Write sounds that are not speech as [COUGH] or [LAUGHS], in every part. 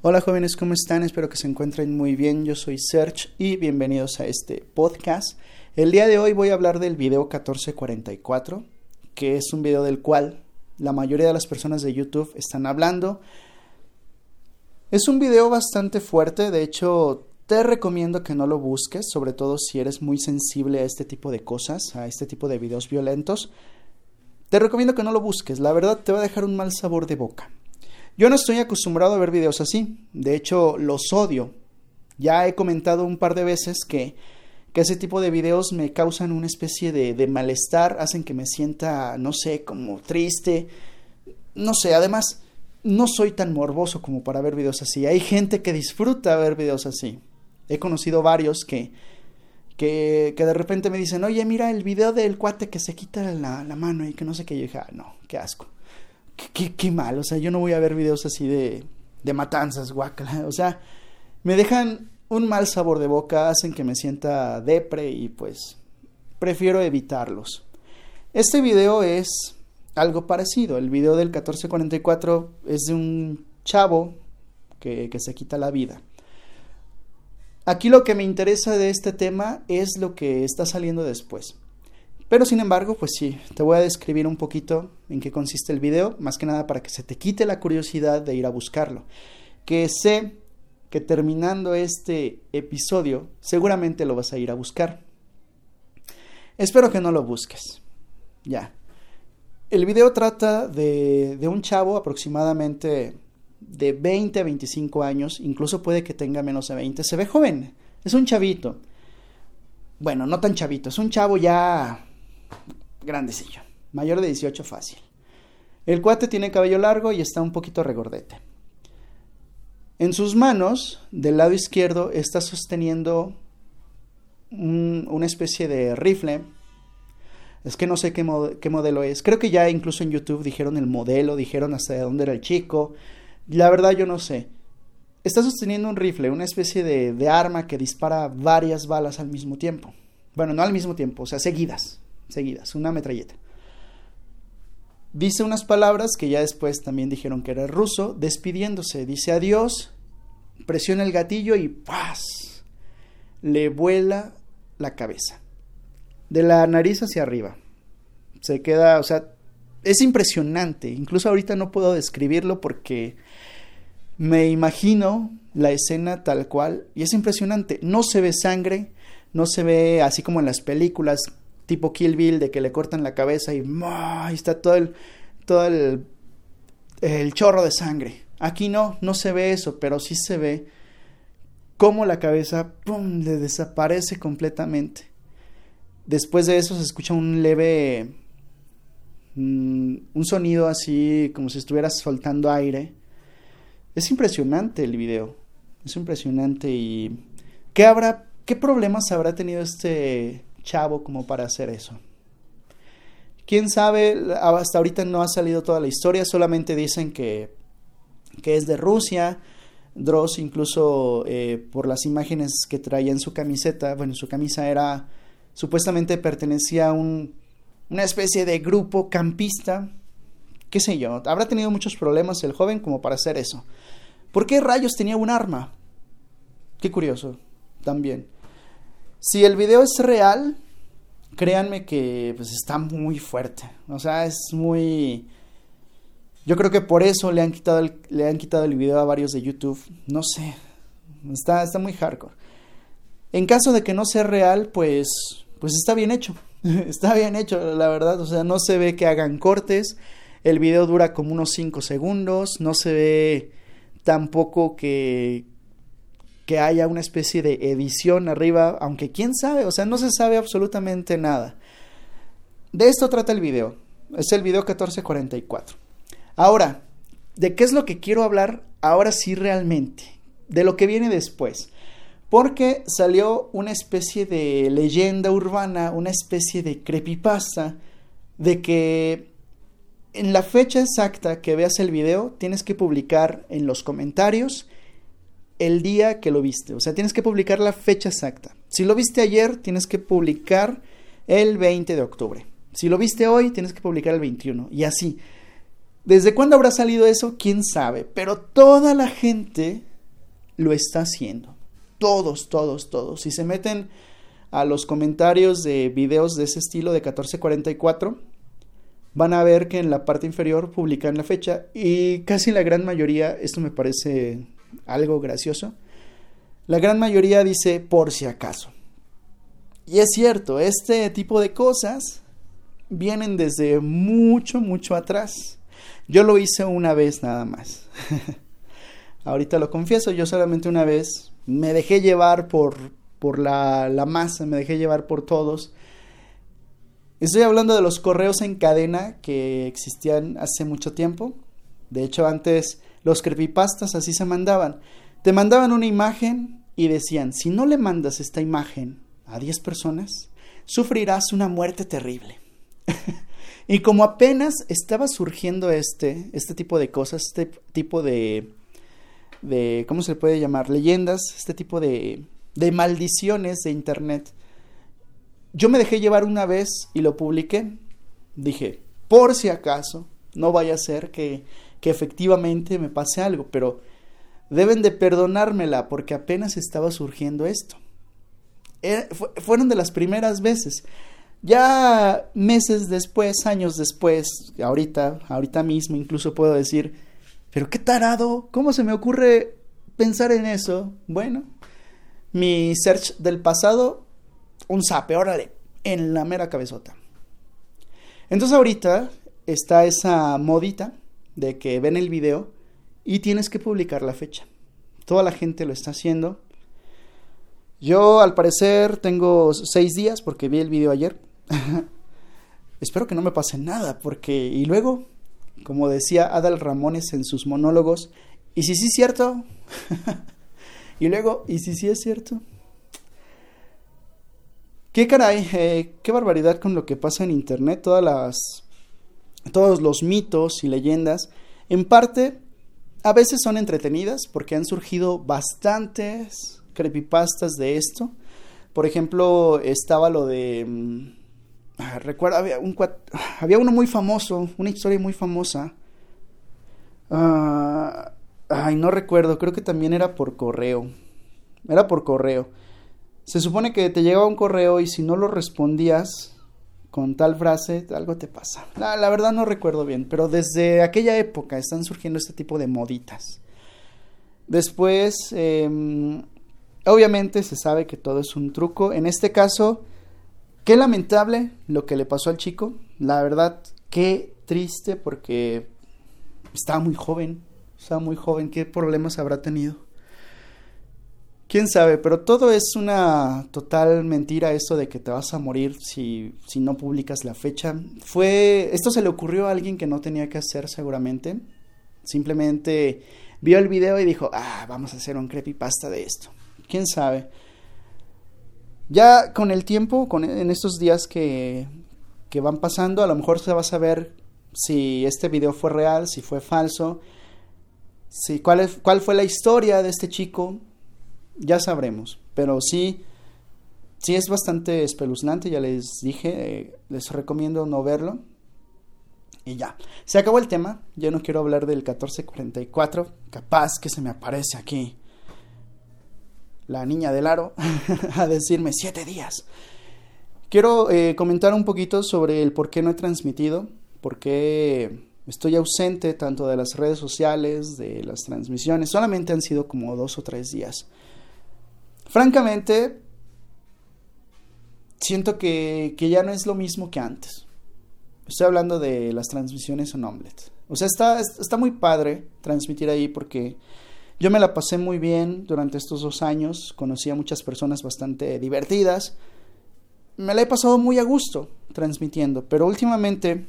Hola jóvenes, ¿cómo están? Espero que se encuentren muy bien. Yo soy Serge y bienvenidos a este podcast. El día de hoy voy a hablar del video 1444, que es un video del cual la mayoría de las personas de YouTube están hablando. Es un video bastante fuerte, de hecho te recomiendo que no lo busques, sobre todo si eres muy sensible a este tipo de cosas, a este tipo de videos violentos. Te recomiendo que no lo busques, la verdad te va a dejar un mal sabor de boca. Yo no estoy acostumbrado a ver videos así, de hecho los odio. Ya he comentado un par de veces que, que ese tipo de videos me causan una especie de, de malestar, hacen que me sienta, no sé, como triste, no sé, además no soy tan morboso como para ver videos así. Hay gente que disfruta ver videos así. He conocido varios que, que, que, de repente me dicen, oye, mira el video del cuate que se quita la, la mano y que no sé qué. Yo dije, ah, no, qué asco. Qué, mal, o sea, yo no voy a ver videos así de, de matanzas, guacala. O sea, me dejan un mal sabor de boca, hacen que me sienta depre y pues prefiero evitarlos. Este video es algo parecido. El video del 1444 es de un chavo que, que se quita la vida. Aquí lo que me interesa de este tema es lo que está saliendo después. Pero sin embargo, pues sí, te voy a describir un poquito en qué consiste el video, más que nada para que se te quite la curiosidad de ir a buscarlo. Que sé que terminando este episodio, seguramente lo vas a ir a buscar. Espero que no lo busques. Ya. El video trata de, de un chavo aproximadamente de 20 a 25 años, incluso puede que tenga menos de 20, se ve joven, es un chavito. Bueno, no tan chavito, es un chavo ya grandecillo, mayor de 18 fácil. El cuate tiene cabello largo y está un poquito regordete. En sus manos, del lado izquierdo, está sosteniendo un, una especie de rifle. Es que no sé qué, mod qué modelo es. Creo que ya incluso en YouTube dijeron el modelo, dijeron hasta dónde era el chico. La verdad yo no sé. Está sosteniendo un rifle, una especie de, de, arma que dispara varias balas al mismo tiempo. Bueno, no al mismo tiempo, o sea, seguidas, seguidas, una metralleta. Dice unas palabras que ya después también dijeron que era ruso, despidiéndose. Dice adiós, presiona el gatillo y ¡paz! Le vuela la cabeza. De la nariz hacia arriba. Se queda, o sea, es impresionante. Incluso ahorita no puedo describirlo porque me imagino la escena tal cual y es impresionante. No se ve sangre, no se ve así como en las películas tipo Kill Bill de que le cortan la cabeza y ¡oh! está todo el todo el, el chorro de sangre. Aquí no, no se ve eso, pero sí se ve cómo la cabeza ¡pum! le desaparece completamente. Después de eso se escucha un leve un sonido así como si estuvieras soltando aire. Es impresionante el video. Es impresionante y ¿qué habrá qué problemas habrá tenido este chavo como para hacer eso? Quién sabe, hasta ahorita no ha salido toda la historia, solamente dicen que que es de Rusia. Dross incluso eh, por las imágenes que traía en su camiseta, bueno, su camisa era supuestamente pertenecía a un una especie de grupo campista, qué sé yo, habrá tenido muchos problemas el joven como para hacer eso. ¿Por qué rayos tenía un arma? Qué curioso, también. Si el video es real, créanme que pues está muy fuerte. O sea, es muy... Yo creo que por eso le han quitado el, le han quitado el video a varios de YouTube. No sé. Está, está muy hardcore. En caso de que no sea real, pues, pues está bien hecho. [LAUGHS] Está bien hecho, la verdad. O sea, no se ve que hagan cortes. El video dura como unos 5 segundos. No se ve tampoco que, que haya una especie de edición arriba. Aunque quién sabe, o sea, no se sabe absolutamente nada. De esto trata el video. Es el video 1444. Ahora, ¿de qué es lo que quiero hablar ahora sí realmente? De lo que viene después porque salió una especie de leyenda urbana, una especie de creepypasta de que en la fecha exacta que veas el video tienes que publicar en los comentarios el día que lo viste, o sea, tienes que publicar la fecha exacta. Si lo viste ayer, tienes que publicar el 20 de octubre. Si lo viste hoy, tienes que publicar el 21 y así. ¿Desde cuándo habrá salido eso? ¿Quién sabe? Pero toda la gente lo está haciendo. Todos, todos, todos. Si se meten a los comentarios de videos de ese estilo de 1444, van a ver que en la parte inferior publican la fecha y casi la gran mayoría, esto me parece algo gracioso, la gran mayoría dice por si acaso. Y es cierto, este tipo de cosas vienen desde mucho, mucho atrás. Yo lo hice una vez nada más. [LAUGHS] Ahorita lo confieso, yo solamente una vez me dejé llevar por, por la, la masa, me dejé llevar por todos. Estoy hablando de los correos en cadena que existían hace mucho tiempo. De hecho, antes los creepypastas así se mandaban. Te mandaban una imagen y decían, si no le mandas esta imagen a 10 personas, sufrirás una muerte terrible. [LAUGHS] y como apenas estaba surgiendo este, este tipo de cosas, este tipo de, de, ¿cómo se le puede llamar? Leyendas, este tipo de, de maldiciones de Internet. Yo me dejé llevar una vez y lo publiqué. Dije, por si acaso, no vaya a ser que, que efectivamente me pase algo, pero deben de perdonármela porque apenas estaba surgiendo esto. Eh, fueron de las primeras veces. Ya meses después, años después, ahorita, ahorita mismo incluso puedo decir, pero qué tarado, ¿cómo se me ocurre pensar en eso? Bueno, mi search del pasado, un zape, órale, en la mera cabezota. Entonces ahorita está esa modita de que ven el video y tienes que publicar la fecha. Toda la gente lo está haciendo. Yo al parecer tengo seis días porque vi el video ayer. [LAUGHS] Espero que no me pase nada, porque... Y luego, como decía Adal Ramones en sus monólogos, ¿y si sí es cierto? [LAUGHS] y luego, ¿y si sí es cierto? Qué caray, eh, qué barbaridad con lo que pasa en Internet, todas las... Todos los mitos y leyendas, en parte, a veces son entretenidas porque han surgido bastantes creepypastas de esto. Por ejemplo, estaba lo de mm, Ah, recuerdo, había, un, [SIGHS] había uno muy famoso, una historia muy famosa. Ah, ay, no recuerdo, creo que también era por correo. Era por correo. Se supone que te llegaba un correo y si no lo respondías con tal frase, algo te pasa. La, verdad no recuerdo bien, pero desde aquella época están surgiendo este tipo de moditas. Después, em, obviamente se sabe que todo es un truco. En este caso, Qué lamentable lo que le pasó al chico. La verdad, qué triste porque estaba muy joven. Estaba muy joven. ¿Qué problemas habrá tenido? Quién sabe, pero todo es una total mentira eso de que te vas a morir si, si no publicas la fecha. Fue. Esto se le ocurrió a alguien que no tenía que hacer seguramente. Simplemente vio el video y dijo, ah, vamos a hacer un creepypasta de esto. Quién sabe. Ya con el tiempo, con, en estos días que, que van pasando, a lo mejor se va a saber si este video fue real, si fue falso, si, cuál, es, cuál fue la historia de este chico, ya sabremos. Pero sí, sí es bastante espeluznante, ya les dije, eh, les recomiendo no verlo. Y ya, se acabó el tema, yo no quiero hablar del 1444, capaz que se me aparece aquí la niña del aro, [LAUGHS] a decirme siete días. Quiero eh, comentar un poquito sobre el por qué no he transmitido, por qué estoy ausente tanto de las redes sociales, de las transmisiones, solamente han sido como dos o tres días. Francamente, siento que, que ya no es lo mismo que antes. Estoy hablando de las transmisiones en Omelette. O sea, está, está muy padre transmitir ahí porque yo me la pasé muy bien durante estos dos años, conocí a muchas personas bastante divertidas, me la he pasado muy a gusto transmitiendo, pero últimamente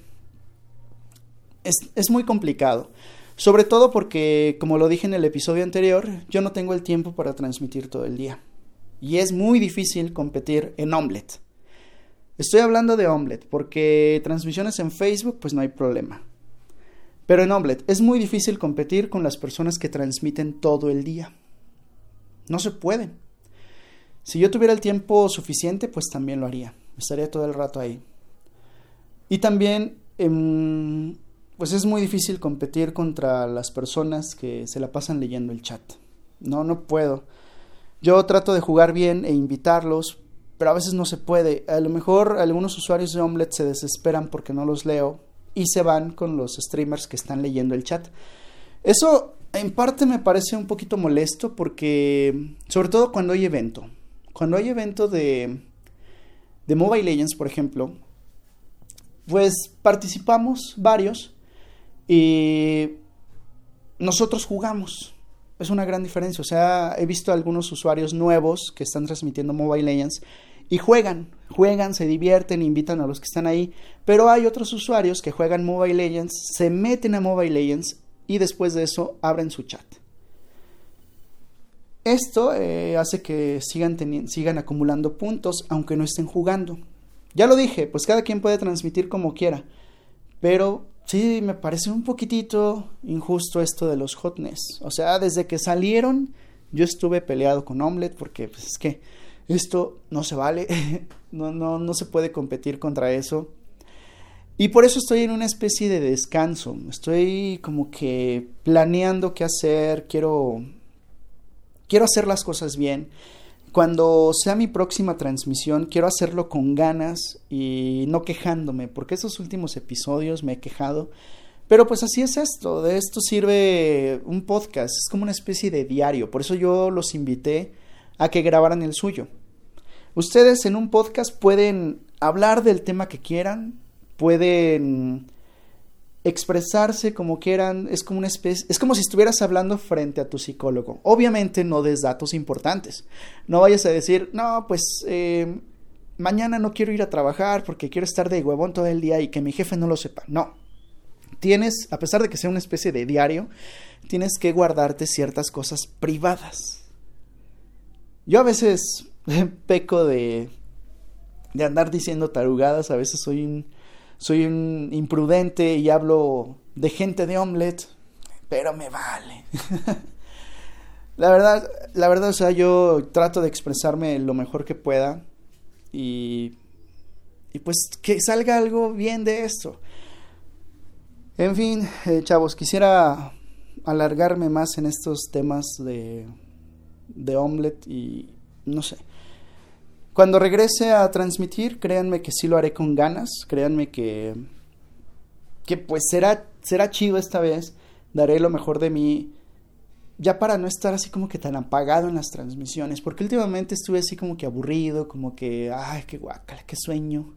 es, es muy complicado. Sobre todo porque, como lo dije en el episodio anterior, yo no tengo el tiempo para transmitir todo el día. Y es muy difícil competir en Omelette. Estoy hablando de Omelette porque transmisiones en Facebook pues no hay problema. Pero en Omelette es muy difícil competir con las personas que transmiten todo el día. No se puede. Si yo tuviera el tiempo suficiente, pues también lo haría. Estaría todo el rato ahí. Y también, em, pues es muy difícil competir contra las personas que se la pasan leyendo el chat. No, no puedo. Yo trato de jugar bien e invitarlos, pero a veces no se puede. A lo mejor algunos usuarios de Omelette se desesperan porque no los leo y se van con los streamers que están leyendo el chat. Eso en parte me parece un poquito molesto porque, sobre todo cuando hay evento, cuando hay evento de, de Mobile Legends, por ejemplo, pues participamos varios y nosotros jugamos. Es una gran diferencia. O sea, he visto algunos usuarios nuevos que están transmitiendo Mobile Legends y juegan, juegan, se divierten, invitan a los que están ahí. Pero hay otros usuarios que juegan Mobile Legends, se meten a Mobile Legends y después de eso abren su chat. Esto eh, hace que sigan, sigan acumulando puntos aunque no estén jugando. Ya lo dije, pues cada quien puede transmitir como quiera. Pero sí, me parece un poquitito injusto esto de los hotness. O sea, desde que salieron, yo estuve peleado con Omelette porque pues, es que esto no se vale. [LAUGHS] no, no, no se puede competir contra eso. Y por eso estoy en una especie de descanso. Estoy como que planeando qué hacer. Quiero. Quiero hacer las cosas bien. Cuando sea mi próxima transmisión, quiero hacerlo con ganas y no quejándome, porque esos últimos episodios me he quejado. Pero pues así es esto, de esto sirve un podcast, es como una especie de diario, por eso yo los invité a que grabaran el suyo. Ustedes en un podcast pueden hablar del tema que quieran, pueden expresarse como quieran, es como una especie, es como si estuvieras hablando frente a tu psicólogo. Obviamente no des datos importantes. No vayas a decir, no, pues eh, mañana no quiero ir a trabajar porque quiero estar de huevón todo el día y que mi jefe no lo sepa. No. Tienes, a pesar de que sea una especie de diario, tienes que guardarte ciertas cosas privadas. Yo a veces [LAUGHS] peco de, de andar diciendo tarugadas, a veces soy un soy un imprudente y hablo de gente de omelette, pero me vale. [LAUGHS] la verdad, la verdad, o sea, yo trato de expresarme lo mejor que pueda y, y pues que salga algo bien de esto. En fin, eh, chavos, quisiera alargarme más en estos temas de, de omelette y no sé. Cuando regrese a transmitir, créanme que sí lo haré con ganas, créanme que, que pues será, será chido esta vez, daré lo mejor de mí, ya para no estar así como que tan apagado en las transmisiones, porque últimamente estuve así como que aburrido, como que, ay, qué guacala, qué sueño,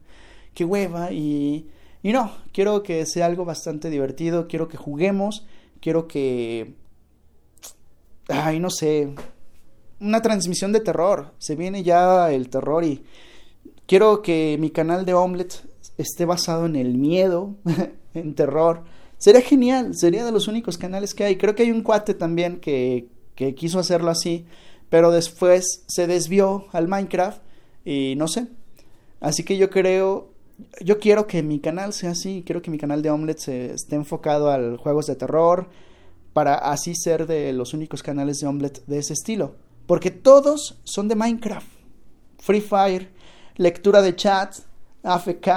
qué hueva, y, y no, quiero que sea algo bastante divertido, quiero que juguemos, quiero que, ay, no sé, una transmisión de terror. Se viene ya el terror y quiero que mi canal de Omelette esté basado en el miedo, [LAUGHS] en terror. Sería genial, sería de los únicos canales que hay. Creo que hay un cuate también que, que quiso hacerlo así, pero después se desvió al Minecraft y no sé. Así que yo creo, yo quiero que mi canal sea así, quiero que mi canal de Omelette se esté enfocado al juegos de terror, para así ser de los únicos canales de Omelette de ese estilo. Porque todos son de Minecraft. Free Fire, lectura de chat, AFK.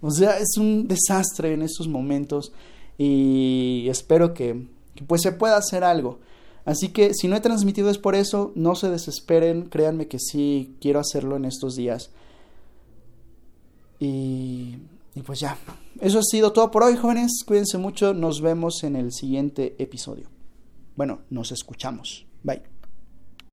O sea, es un desastre en estos momentos. Y espero que, pues se pueda hacer algo. Así que si no he transmitido es por eso, no se desesperen, créanme que sí quiero hacerlo en estos días. Y, y, pues ya, eso ha sido todo por hoy jóvenes, cuídense mucho, nos vemos en el siguiente episodio. Bueno, nos escuchamos, bye.